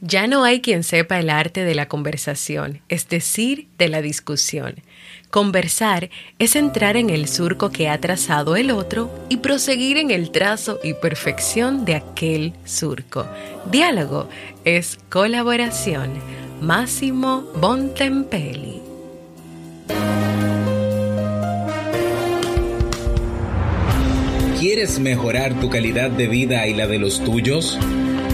Ya no hay quien sepa el arte de la conversación, es decir, de la discusión. Conversar es entrar en el surco que ha trazado el otro y proseguir en el trazo y perfección de aquel surco. Diálogo es colaboración. Máximo Bontempelli. ¿Quieres mejorar tu calidad de vida y la de los tuyos?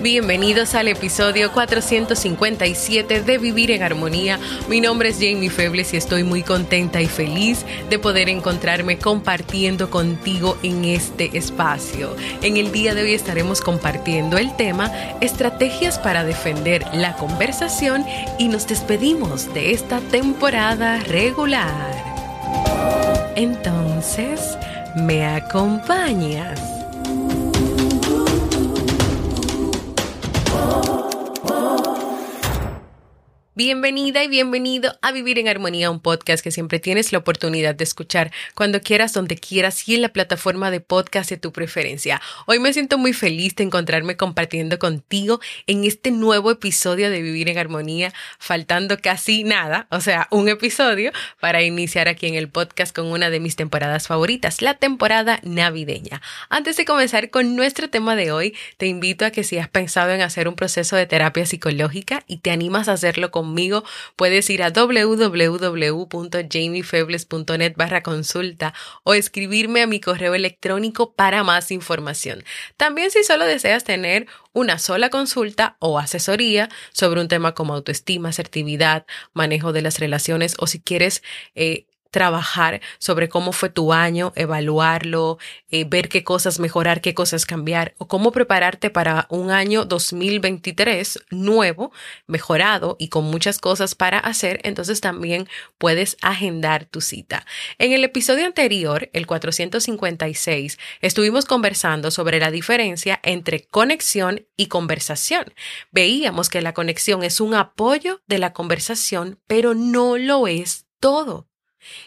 Bienvenidos al episodio 457 de Vivir en Armonía. Mi nombre es Jamie Febles y estoy muy contenta y feliz de poder encontrarme compartiendo contigo en este espacio. En el día de hoy estaremos compartiendo el tema Estrategias para defender la conversación y nos despedimos de esta temporada regular. Entonces, ¿me acompañas? Bienvenida y bienvenido a Vivir en Armonía, un podcast que siempre tienes la oportunidad de escuchar cuando quieras, donde quieras y en la plataforma de podcast de tu preferencia. Hoy me siento muy feliz de encontrarme compartiendo contigo en este nuevo episodio de Vivir en Armonía, faltando casi nada, o sea, un episodio para iniciar aquí en el podcast con una de mis temporadas favoritas, la temporada navideña. Antes de comenzar con nuestro tema de hoy, te invito a que si has pensado en hacer un proceso de terapia psicológica y te animas a hacerlo con puedes ir a www.jamiefebles.net barra consulta o escribirme a mi correo electrónico para más información. También si solo deseas tener una sola consulta o asesoría sobre un tema como autoestima, asertividad, manejo de las relaciones o si quieres eh, trabajar sobre cómo fue tu año, evaluarlo, eh, ver qué cosas mejorar, qué cosas cambiar o cómo prepararte para un año 2023 nuevo, mejorado y con muchas cosas para hacer, entonces también puedes agendar tu cita. En el episodio anterior, el 456, estuvimos conversando sobre la diferencia entre conexión y conversación. Veíamos que la conexión es un apoyo de la conversación, pero no lo es todo.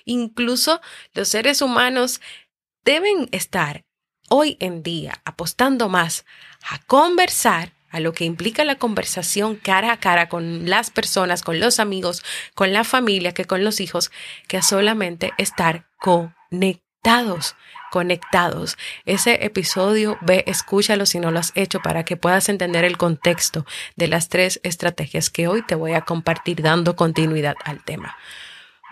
Incluso los seres humanos deben estar hoy en día apostando más a conversar, a lo que implica la conversación cara a cara con las personas, con los amigos, con la familia, que con los hijos, que a solamente estar conectados conectados. Ese episodio, ve, escúchalo si no lo has hecho para que puedas entender el contexto de las tres estrategias que hoy te voy a compartir dando continuidad al tema.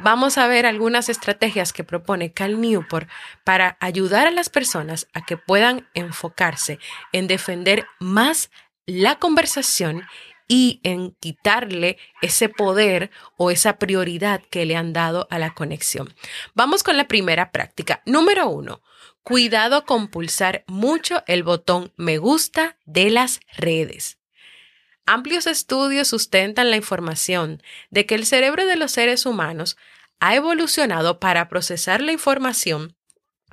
Vamos a ver algunas estrategias que propone Cal Newport para ayudar a las personas a que puedan enfocarse en defender más la conversación y en quitarle ese poder o esa prioridad que le han dado a la conexión. Vamos con la primera práctica. Número uno, cuidado con pulsar mucho el botón me gusta de las redes. Amplios estudios sustentan la información de que el cerebro de los seres humanos ha evolucionado para procesar la información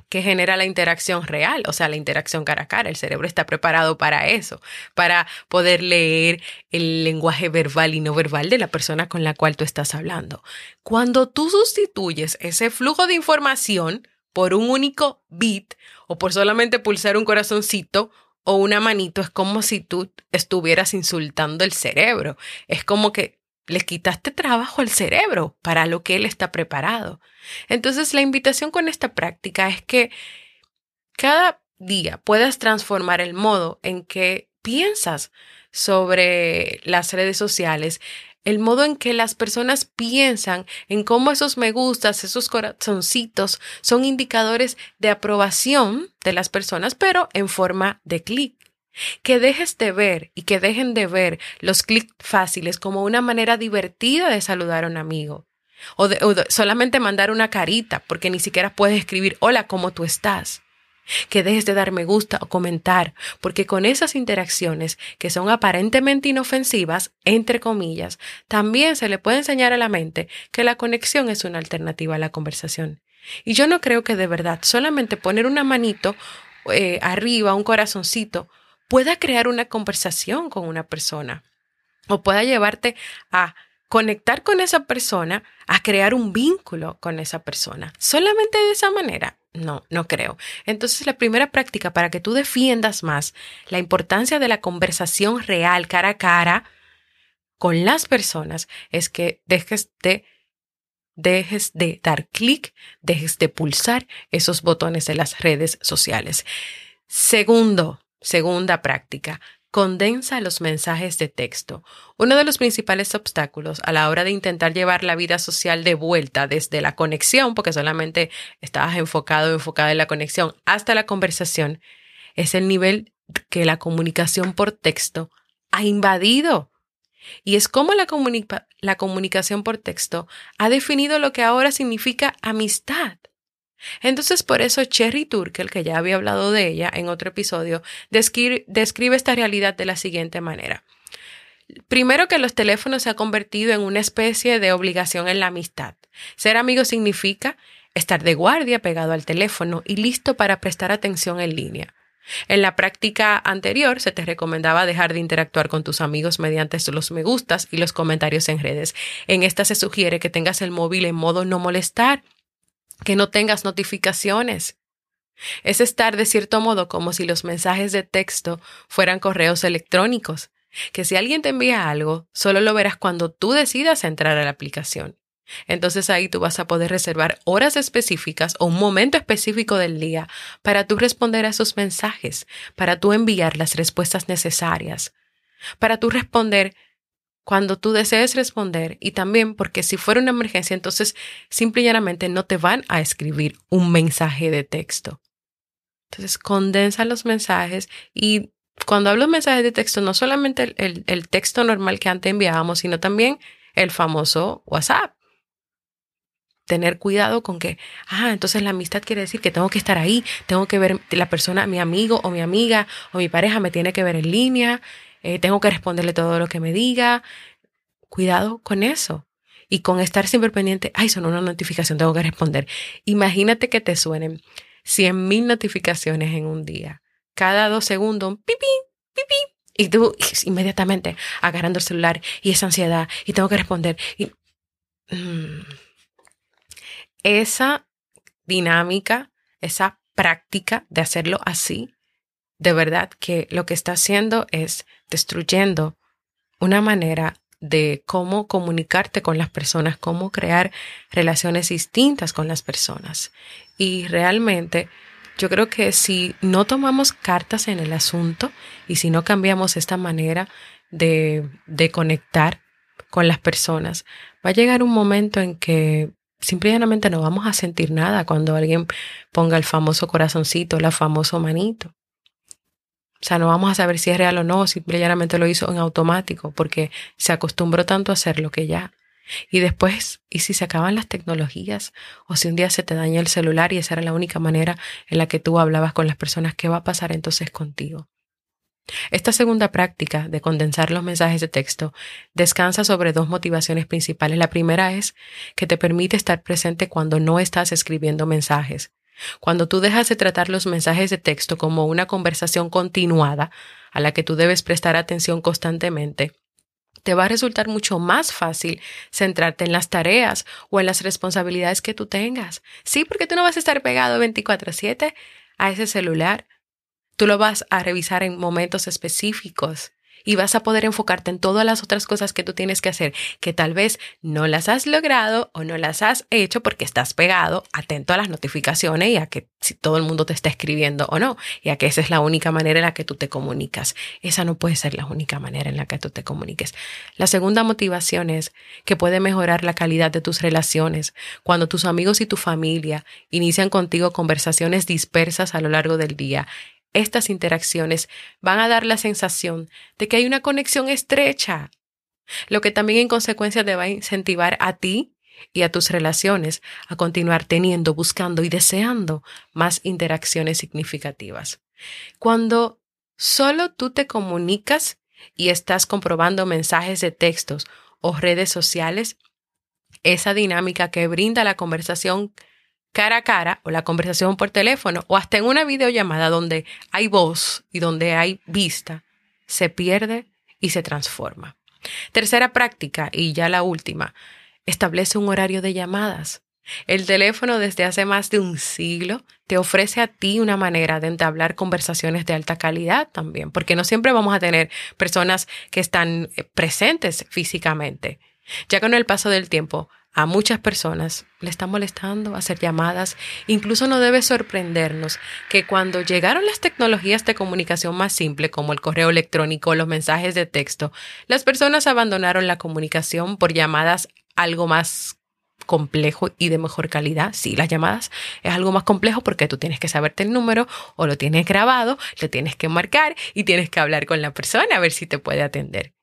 que genera la interacción real, o sea, la interacción cara a cara. El cerebro está preparado para eso, para poder leer el lenguaje verbal y no verbal de la persona con la cual tú estás hablando. Cuando tú sustituyes ese flujo de información por un único bit o por solamente pulsar un corazoncito o una manito, es como si tú estuvieras insultando el cerebro. Es como que le quitaste trabajo al cerebro para lo que él está preparado. Entonces, la invitación con esta práctica es que cada día puedas transformar el modo en que piensas sobre las redes sociales, el modo en que las personas piensan en cómo esos me gustas, esos corazoncitos son indicadores de aprobación de las personas, pero en forma de clic. Que dejes de ver y que dejen de ver los clics fáciles como una manera divertida de saludar a un amigo. O, de, solamente mandar una carita porque ni siquiera puedes escribir hola, ¿cómo tú estás? Que dejes de dar me gusta o comentar, porque con esas interacciones que son aparentemente inofensivas, entre comillas, también se le puede enseñar a la mente que la conexión es una alternativa a la conversación. Y yo no creo que de verdad solamente poner una manito eh, arriba, un corazoncito, pueda crear una conversación con una persona o pueda llevarte a conectar con esa persona, a crear un vínculo con esa persona. Solamente de esa manera. No, no creo. Entonces, la primera práctica para que tú defiendas más la importancia de la conversación real, cara a cara, con las personas, es que dejes de, dejes de dar clic, dejes de pulsar esos botones de las redes sociales. Segundo, Segunda práctica. Condensa los mensajes de texto. Uno de los principales obstáculos a la hora de intentar llevar la vida social de vuelta desde la conexión, porque solamente estabas enfocado enfocada en la conexión, hasta la conversación, es el nivel que la comunicación por texto ha invadido. Y es como la comunicación por texto ha definido lo que ahora significa amistad. Entonces, por eso Cherry Turkel, que ya había hablado de ella en otro episodio, describe, esta realidad de la siguiente manera. Primero que los teléfonos se han convertido en una especie de obligación en la amistad. Ser amigo significa estar de guardia pegado al teléfono y listo para prestar atención en línea. En la práctica anterior se te recomendaba dejar de interactuar con tus amigos mediante los me gustas y los comentarios en redes. En esta se sugiere que tengas el móvil en modo no molestar que no tengas notificaciones. Es estar de cierto modo como si los mensajes de texto fueran correos electrónicos, que si alguien te envía algo, solo lo verás cuando tú decidas entrar a la aplicación. Entonces ahí tú vas a poder reservar horas específicas o un momento específico del día para tú responder a esos mensajes, para tú enviar las respuestas necesarias, para tú responder cuando tú desees responder y también porque si fuera una emergencia, entonces simple y llanamente no te van a escribir un mensaje de texto. Entonces condensa los mensajes y cuando hablo de mensajes de texto, no solamente el, el texto normal que antes enviábamos, sino también el famoso WhatsApp. Tener cuidado con que, ah, entonces la amistad quiere decir que tengo que estar ahí, tengo que ver la persona, mi amigo o mi amiga o mi pareja me tiene que ver en línea, eh, tengo que responderle todo lo que me diga. Cuidado con eso. Y con estar siempre pendiente, ay, son una notificación, tengo que responder. Imagínate que te suenen 100 mil notificaciones en un día. Cada dos segundos, pipí, pipí. Y tú inmediatamente agarrando el celular y esa ansiedad y tengo que responder. Mm, esa dinámica, esa práctica de hacerlo así, de verdad que lo que está haciendo es destruyendo una manera de cómo comunicarte con las personas, cómo crear relaciones distintas con las personas. Y realmente yo creo que si no tomamos cartas en el asunto y si no cambiamos esta manera de, de conectar con las personas, va a llegar un momento en que simplemente no vamos a sentir nada cuando alguien ponga el famoso corazoncito, la famoso manito. O sea, no vamos a saber si es real o no, simplemente lo hizo en automático porque se acostumbró tanto a hacerlo que ya. Y después, ¿y si se acaban las tecnologías? O si un día se te daña el celular y esa era la única manera en la que tú hablabas con las personas, ¿qué va a pasar entonces contigo? Esta segunda práctica de condensar los mensajes de texto descansa sobre dos motivaciones principales. La primera es que te permite estar presente cuando no estás escribiendo mensajes. Cuando tú dejas de tratar los mensajes de texto como una conversación continuada a la que tú debes prestar atención constantemente, te va a resultar mucho más fácil centrarte en las tareas o en las responsabilidades que tú tengas. Sí, porque tú no vas a estar pegado 24/7 a ese celular. Tú lo vas a revisar en momentos específicos y vas a poder enfocarte en todas las otras cosas que tú tienes que hacer, que tal vez no las has logrado o no las has hecho porque estás pegado, atento a las notificaciones y a que si todo el mundo te está escribiendo o no, y a que esa es la única manera en la que tú te comunicas. Esa no puede ser la única manera en la que tú te comuniques. La segunda motivación es que puede mejorar la calidad de tus relaciones cuando tus amigos y tu familia inician contigo conversaciones dispersas a lo largo del día estas interacciones van a dar la sensación de que hay una conexión estrecha, lo que también en consecuencia te va a incentivar a ti y a tus relaciones a continuar teniendo, buscando y deseando más interacciones significativas. Cuando solo tú te comunicas y estás comprobando mensajes de textos o redes sociales, esa dinámica que brinda la conversación cara a cara o la conversación por teléfono o hasta en una videollamada donde hay voz y donde hay vista, se pierde y se transforma. Tercera práctica y ya la última, establece un horario de llamadas. El teléfono desde hace más de un siglo te ofrece a ti una manera de entablar conversaciones de alta calidad también, porque no siempre vamos a tener personas que están eh, presentes físicamente. Ya con el paso del tiempo, a muchas personas le está molestando hacer llamadas. Incluso no debe sorprendernos que cuando llegaron las tecnologías de comunicación más simple, como el correo electrónico los mensajes de texto, las personas abandonaron la comunicación por llamadas algo más complejo y de mejor calidad. Sí, las llamadas es algo más complejo porque tú tienes que saberte el número o lo tienes grabado, lo tienes que marcar y tienes que hablar con la persona a ver si te puede atender.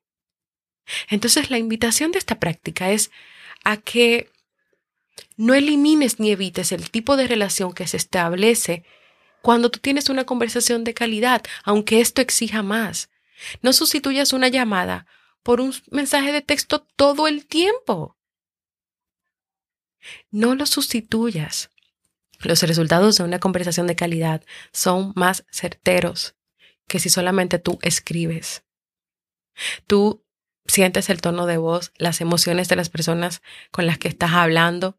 Entonces la invitación de esta práctica es a que no elimines ni evites el tipo de relación que se establece cuando tú tienes una conversación de calidad, aunque esto exija más. No sustituyas una llamada por un mensaje de texto todo el tiempo. No lo sustituyas. Los resultados de una conversación de calidad son más certeros que si solamente tú escribes. Tú sientes el tono de voz, las emociones de las personas con las que estás hablando.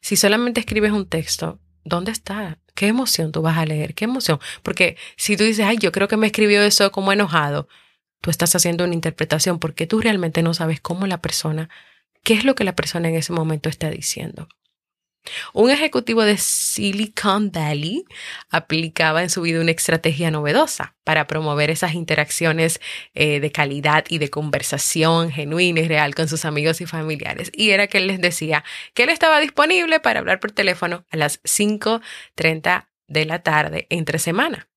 Si solamente escribes un texto, ¿dónde está? ¿Qué emoción tú vas a leer? ¿Qué emoción? Porque si tú dices, ay, yo creo que me escribió eso como enojado, tú estás haciendo una interpretación porque tú realmente no sabes cómo la persona, qué es lo que la persona en ese momento está diciendo. Un ejecutivo de Silicon Valley aplicaba en su vida una estrategia novedosa para promover esas interacciones eh, de calidad y de conversación genuina y real con sus amigos y familiares. Y era que él les decía que él estaba disponible para hablar por teléfono a las 5.30 de la tarde entre semana.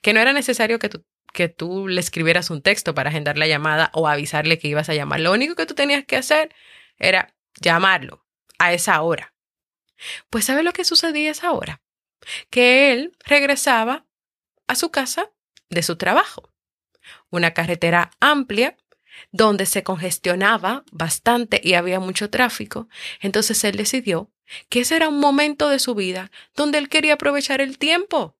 Que no era necesario que tú, que tú le escribieras un texto para agendar la llamada o avisarle que ibas a llamar. Lo único que tú tenías que hacer era llamarlo a esa hora pues ¿sabe lo que sucedía esa hora? Que él regresaba a su casa de su trabajo. Una carretera amplia donde se congestionaba bastante y había mucho tráfico. Entonces él decidió que ese era un momento de su vida donde él quería aprovechar el tiempo.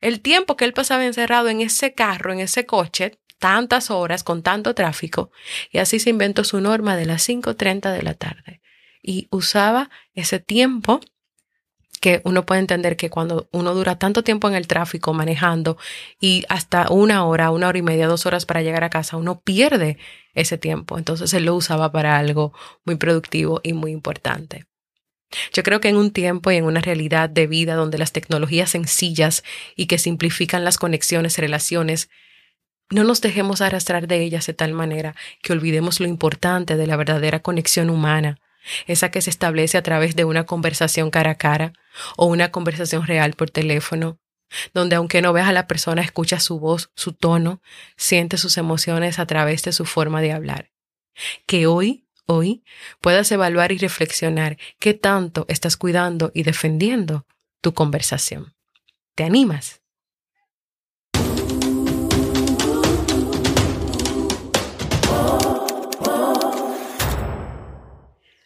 El tiempo que él pasaba encerrado en ese carro, en ese coche, tantas horas con tanto tráfico, y así se inventó su norma de las 5.30 de la tarde y usaba ese tiempo que uno puede entender que cuando uno dura tanto tiempo en el tráfico manejando y hasta una hora, una hora y media, dos horas para llegar a casa, uno pierde ese tiempo. Entonces él lo usaba para algo muy productivo y muy importante. Yo creo que en un tiempo y en una realidad de vida donde las tecnologías sencillas y que simplifican las conexiones relaciones, no nos dejemos arrastrar de ellas de tal manera que olvidemos lo importante de la verdadera conexión humana esa que se establece a través de una conversación cara a cara o una conversación real por teléfono, donde aunque no veas a la persona, escuchas su voz, su tono, sientes sus emociones a través de su forma de hablar. Que hoy, hoy, puedas evaluar y reflexionar qué tanto estás cuidando y defendiendo tu conversación. ¿Te animas?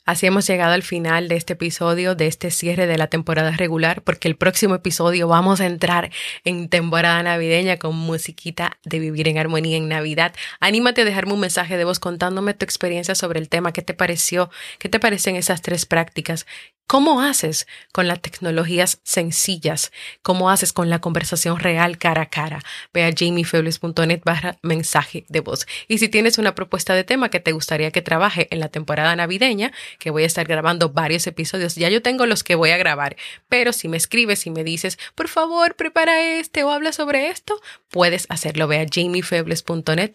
Así hemos llegado al final de este episodio, de este cierre de la temporada regular, porque el próximo episodio vamos a entrar en temporada navideña con musiquita de vivir en armonía en Navidad. Anímate a dejarme un mensaje de voz contándome tu experiencia sobre el tema, qué te pareció, qué te parecen esas tres prácticas, ¿Cómo haces con las tecnologías sencillas? ¿Cómo haces con la conversación real cara a cara? Ve a jamiefebles.net barra mensaje de voz. Y si tienes una propuesta de tema que te gustaría que trabaje en la temporada navideña, que voy a estar grabando varios episodios, ya yo tengo los que voy a grabar, pero si me escribes y me dices, por favor, prepara este o habla sobre esto, puedes hacerlo. Ve a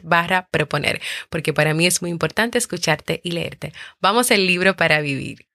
barra proponer, porque para mí es muy importante escucharte y leerte. Vamos al libro para vivir.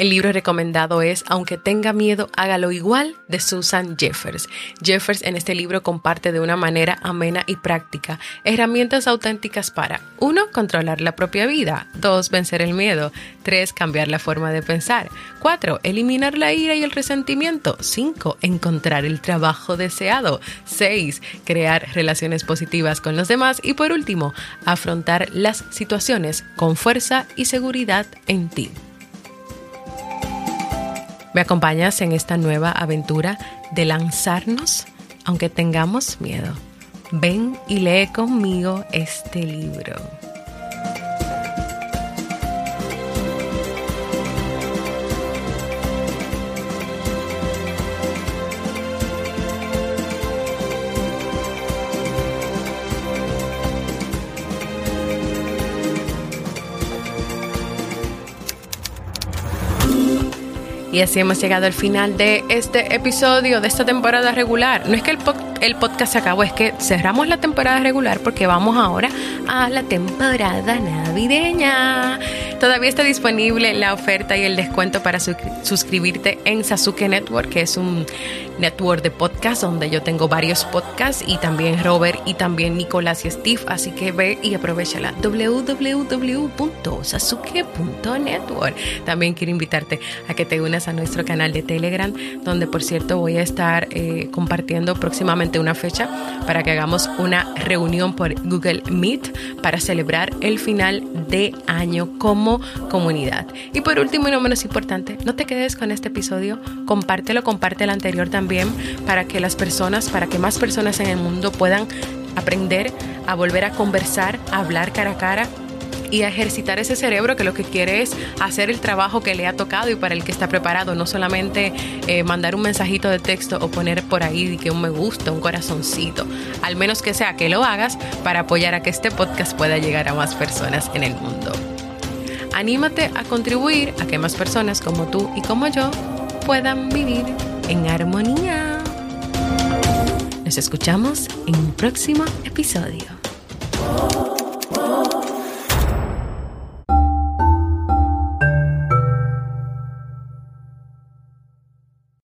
El libro recomendado es Aunque tenga miedo, hágalo igual de Susan Jeffers. Jeffers en este libro comparte de una manera amena y práctica herramientas auténticas para 1. Controlar la propia vida. 2. Vencer el miedo. 3. Cambiar la forma de pensar. 4. Eliminar la ira y el resentimiento. 5. Encontrar el trabajo deseado. 6. Crear relaciones positivas con los demás. Y por último, afrontar las situaciones con fuerza y seguridad en ti. ¿Me acompañas en esta nueva aventura de lanzarnos aunque tengamos miedo? Ven y lee conmigo este libro. Y así hemos llegado al final de este episodio, de esta temporada regular. No es que el, el podcast se acabó, es que cerramos la temporada regular porque vamos ahora a la temporada navideña. Todavía está disponible la oferta y el descuento para suscribirte en Sasuke Network, que es un network de podcast donde yo tengo varios podcasts y también Robert y también Nicolás y Steve. Así que ve y aprovechala. www.sasuke.network. También quiero invitarte a que te unas a nuestro canal de Telegram, donde por cierto voy a estar eh, compartiendo próximamente una fecha para que hagamos una reunión por Google Meet para celebrar el final de año comunidad. Y por último y no menos importante, no te quedes con este episodio, compártelo, comparte el anterior también para que las personas, para que más personas en el mundo puedan aprender a volver a conversar, a hablar cara a cara y a ejercitar ese cerebro que lo que quiere es hacer el trabajo que le ha tocado y para el que está preparado, no solamente eh, mandar un mensajito de texto o poner por ahí que un me gusta, un corazoncito, al menos que sea que lo hagas para apoyar a que este podcast pueda llegar a más personas en el mundo. Anímate a contribuir a que más personas como tú y como yo puedan vivir en armonía. Nos escuchamos en un próximo episodio.